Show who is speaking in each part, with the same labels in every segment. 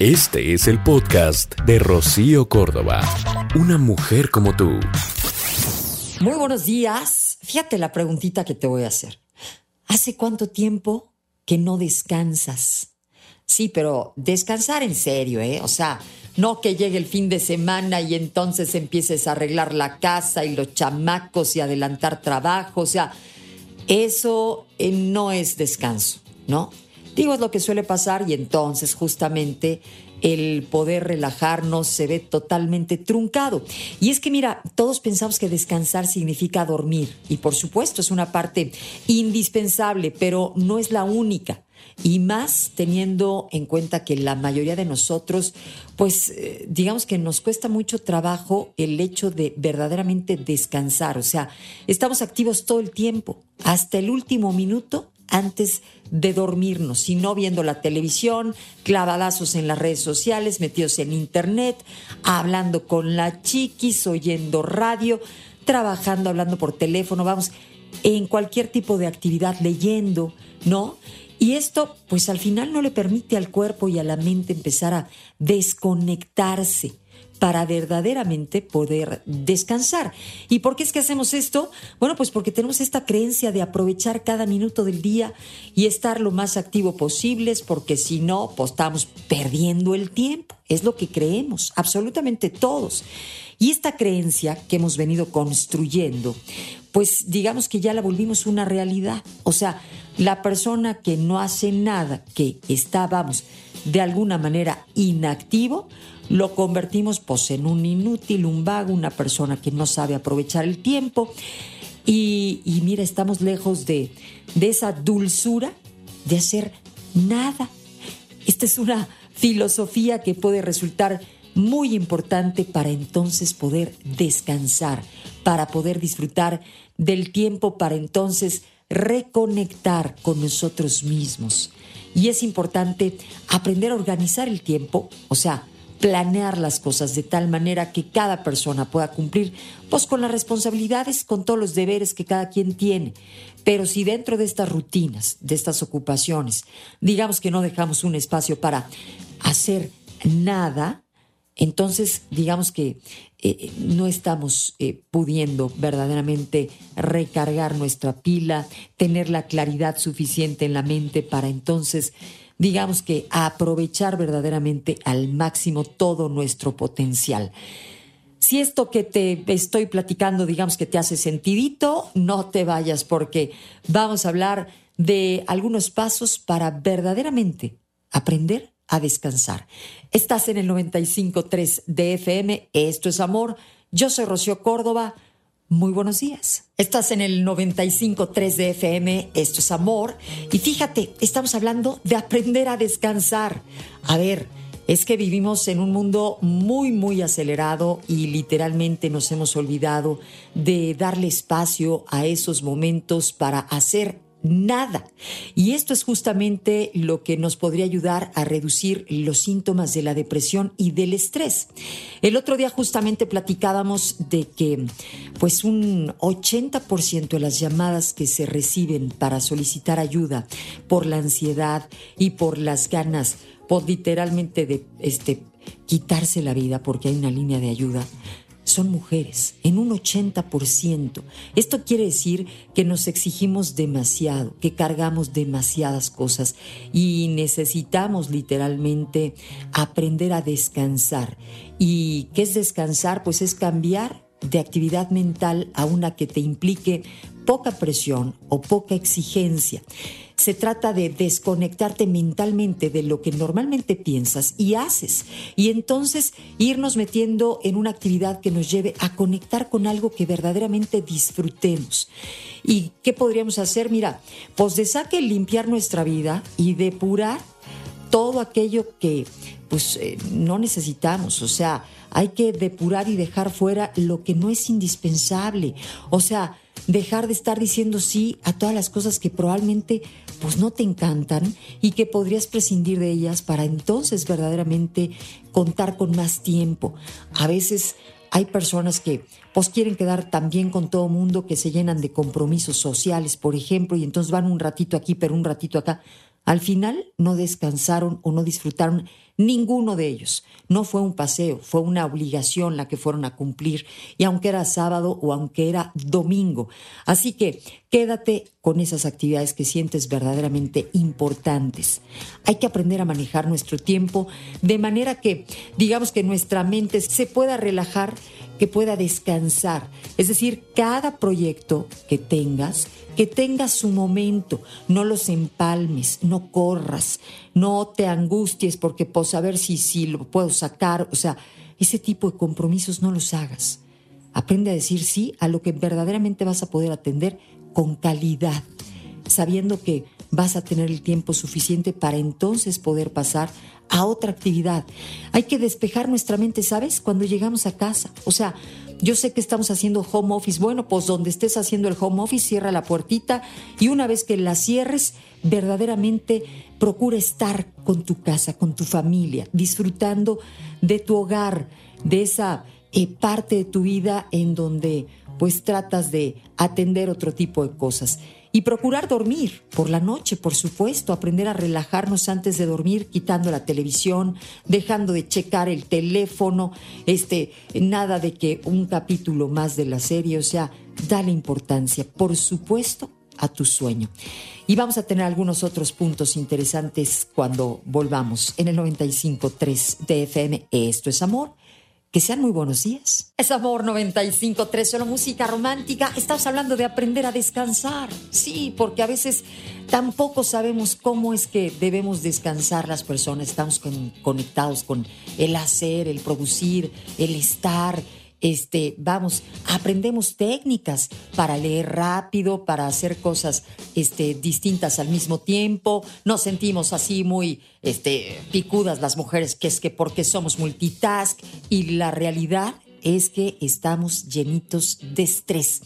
Speaker 1: Este es el podcast de Rocío Córdoba. Una mujer como tú.
Speaker 2: Muy buenos días. Fíjate la preguntita que te voy a hacer. ¿Hace cuánto tiempo que no descansas? Sí, pero descansar en serio, ¿eh? O sea, no que llegue el fin de semana y entonces empieces a arreglar la casa y los chamacos y adelantar trabajo. O sea, eso eh, no es descanso, ¿no? Digo, es lo que suele pasar y entonces justamente el poder relajarnos se ve totalmente truncado. Y es que mira, todos pensamos que descansar significa dormir y por supuesto es una parte indispensable, pero no es la única. Y más teniendo en cuenta que la mayoría de nosotros, pues eh, digamos que nos cuesta mucho trabajo el hecho de verdaderamente descansar. O sea, estamos activos todo el tiempo, hasta el último minuto antes de dormirnos, sino viendo la televisión, clavadazos en las redes sociales, metidos en internet, hablando con la chiquis, oyendo radio, trabajando, hablando por teléfono, vamos, en cualquier tipo de actividad, leyendo, ¿no? Y esto, pues al final no le permite al cuerpo y a la mente empezar a desconectarse para verdaderamente poder descansar. ¿Y por qué es que hacemos esto? Bueno, pues porque tenemos esta creencia de aprovechar cada minuto del día y estar lo más activo posible, porque si no, pues estamos perdiendo el tiempo. Es lo que creemos, absolutamente todos. Y esta creencia que hemos venido construyendo, pues digamos que ya la volvimos una realidad. O sea, la persona que no hace nada, que está, vamos, de alguna manera inactivo, lo convertimos pues en un inútil, un vago, una persona que no sabe aprovechar el tiempo. Y, mira, estamos lejos de, de esa dulzura de hacer nada. Esta es una filosofía que puede resultar muy importante para entonces poder descansar, para poder disfrutar del tiempo, para entonces reconectar con nosotros mismos. Y es importante aprender a organizar el tiempo, o sea, planear las cosas de tal manera que cada persona pueda cumplir pues con las responsabilidades, con todos los deberes que cada quien tiene. Pero si dentro de estas rutinas, de estas ocupaciones, digamos que no dejamos un espacio para hacer nada, entonces digamos que eh, no estamos eh, pudiendo verdaderamente recargar nuestra pila, tener la claridad suficiente en la mente para entonces digamos que aprovechar verdaderamente al máximo todo nuestro potencial. Si esto que te estoy platicando, digamos que te hace sentidito, no te vayas porque vamos a hablar de algunos pasos para verdaderamente aprender a descansar. Estás en el 95.3 de FM, esto es amor, yo soy Rocío Córdoba, muy buenos días. Estás en el 95.3 de FM, esto es amor. Y fíjate, estamos hablando de aprender a descansar. A ver, es que vivimos en un mundo muy, muy acelerado y literalmente nos hemos olvidado de darle espacio a esos momentos para hacer nada. Y esto es justamente lo que nos podría ayudar a reducir los síntomas de la depresión y del estrés. El otro día justamente platicábamos de que pues un 80% de las llamadas que se reciben para solicitar ayuda por la ansiedad y por las ganas, por literalmente de este quitarse la vida porque hay una línea de ayuda, son mujeres, en un 80%. Esto quiere decir que nos exigimos demasiado, que cargamos demasiadas cosas y necesitamos literalmente aprender a descansar. ¿Y qué es descansar? Pues es cambiar de actividad mental a una que te implique poca presión o poca exigencia. Se trata de desconectarte mentalmente de lo que normalmente piensas y haces y entonces irnos metiendo en una actividad que nos lleve a conectar con algo que verdaderamente disfrutemos. ¿Y qué podríamos hacer? Mira, pues de saque limpiar nuestra vida y depurar todo aquello que pues eh, no necesitamos, o sea, hay que depurar y dejar fuera lo que no es indispensable, o sea, dejar de estar diciendo sí a todas las cosas que probablemente pues no te encantan y que podrías prescindir de ellas para entonces verdaderamente contar con más tiempo. A veces hay personas que pues quieren quedar tan bien con todo mundo que se llenan de compromisos sociales, por ejemplo, y entonces van un ratito aquí, pero un ratito acá. Al final no descansaron o no disfrutaron Ninguno de ellos. No fue un paseo, fue una obligación la que fueron a cumplir, y aunque era sábado o aunque era domingo. Así que quédate con esas actividades que sientes verdaderamente importantes. Hay que aprender a manejar nuestro tiempo de manera que, digamos que nuestra mente se pueda relajar, que pueda descansar. Es decir, cada proyecto que tengas, que tenga su momento, no los empalmes, no corras, no te angusties porque pues a ver si, si lo puedo sacar, o sea, ese tipo de compromisos no los hagas. Aprende a decir sí a lo que verdaderamente vas a poder atender con calidad, sabiendo que vas a tener el tiempo suficiente para entonces poder pasar a otra actividad. Hay que despejar nuestra mente, ¿sabes? Cuando llegamos a casa. O sea, yo sé que estamos haciendo home office. Bueno, pues donde estés haciendo el home office, cierra la puertita y una vez que la cierres, verdaderamente procura estar con tu casa, con tu familia, disfrutando de tu hogar, de esa parte de tu vida en donde pues tratas de atender otro tipo de cosas. Y procurar dormir por la noche, por supuesto, aprender a relajarnos antes de dormir, quitando la televisión, dejando de checar el teléfono, este, nada de que un capítulo más de la serie, o sea, dale importancia, por supuesto, a tu sueño. Y vamos a tener algunos otros puntos interesantes cuando volvamos en el 95.3 de FM. Esto es amor que sean muy buenos días. Es Amor 95.3, solo música romántica. Estamos hablando de aprender a descansar. Sí, porque a veces tampoco sabemos cómo es que debemos descansar las personas. Estamos conectados con el hacer, el producir, el estar este, vamos, aprendemos técnicas para leer rápido, para hacer cosas este, distintas al mismo tiempo. Nos sentimos así muy este, picudas las mujeres, que es que porque somos multitask y la realidad es que estamos llenitos de estrés.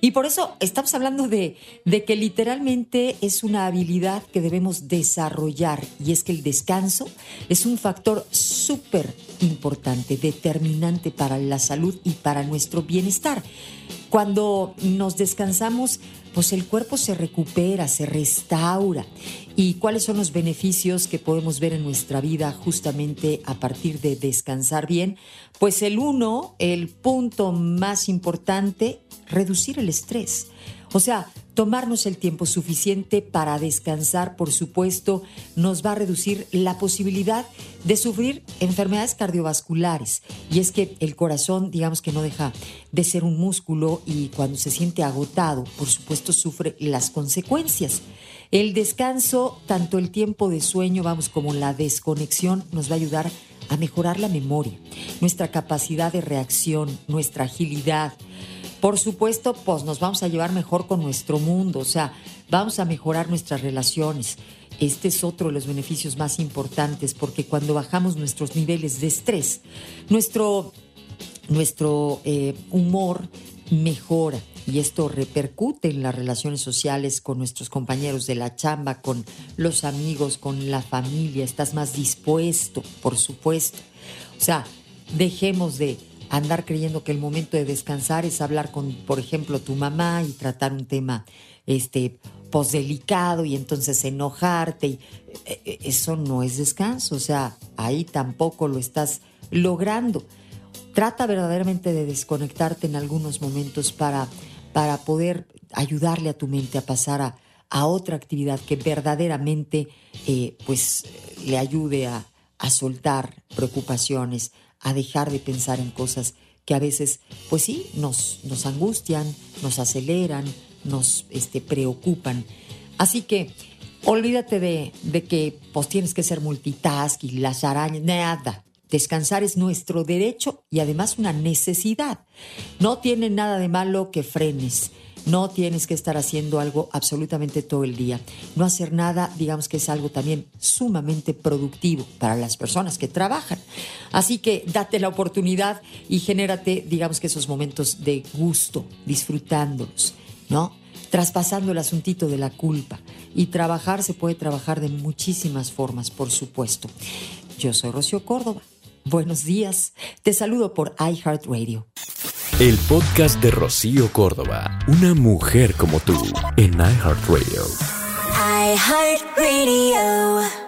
Speaker 2: Y por eso estamos hablando de, de, que literalmente es una habilidad que debemos desarrollar y es que el descanso es un factor súper importante, determinante para la salud y para nuestro bienestar. Cuando nos descansamos, pues el cuerpo se recupera, se restaura. ¿Y cuáles son los beneficios que podemos ver en nuestra vida justamente a partir de descansar bien? Pues el uno, el punto más importante, reducir el estrés. O sea, tomarnos el tiempo suficiente para descansar, por supuesto, nos va a reducir la posibilidad de sufrir enfermedades cardiovasculares. Y es que el corazón, digamos que no deja de ser un músculo y cuando se siente agotado, por supuesto, sufre las consecuencias. El descanso, tanto el tiempo de sueño, vamos, como la desconexión, nos va a ayudar a mejorar la memoria, nuestra capacidad de reacción, nuestra agilidad por supuesto, pues nos vamos a llevar mejor con nuestro mundo, o sea, vamos a mejorar nuestras relaciones. Este es otro de los beneficios más importantes porque cuando bajamos nuestros niveles de estrés, nuestro, nuestro eh, humor mejora y esto repercute en las relaciones sociales con nuestros compañeros de la chamba, con los amigos, con la familia. Estás más dispuesto, por supuesto. O sea, dejemos de andar creyendo que el momento de descansar es hablar con, por ejemplo, tu mamá y tratar un tema este posdelicado y entonces enojarte y eh, eh, eso no es descanso, o sea, ahí tampoco lo estás logrando. Trata verdaderamente de desconectarte en algunos momentos para, para poder ayudarle a tu mente a pasar a, a otra actividad que verdaderamente eh, pues le ayude a, a soltar preocupaciones, a dejar de pensar en cosas que a veces, pues sí, nos, nos angustian, nos aceleran, nos este, preocupan. Así que olvídate de, de que pues tienes que ser multitask y las arañas, nada. Descansar es nuestro derecho y además una necesidad. No tiene nada de malo que frenes no tienes que estar haciendo algo absolutamente todo el día. No hacer nada, digamos que es algo también sumamente productivo para las personas que trabajan. Así que date la oportunidad y genérate, digamos que esos momentos de gusto, disfrutándolos, ¿no? Traspasando el asuntito de la culpa. Y trabajar se puede trabajar de muchísimas formas, por supuesto. Yo soy Rocío Córdoba. Buenos días. Te saludo por iHeartRadio.
Speaker 1: El podcast de Rocío Córdoba, una mujer como tú, en iHeartRadio. iHeartRadio.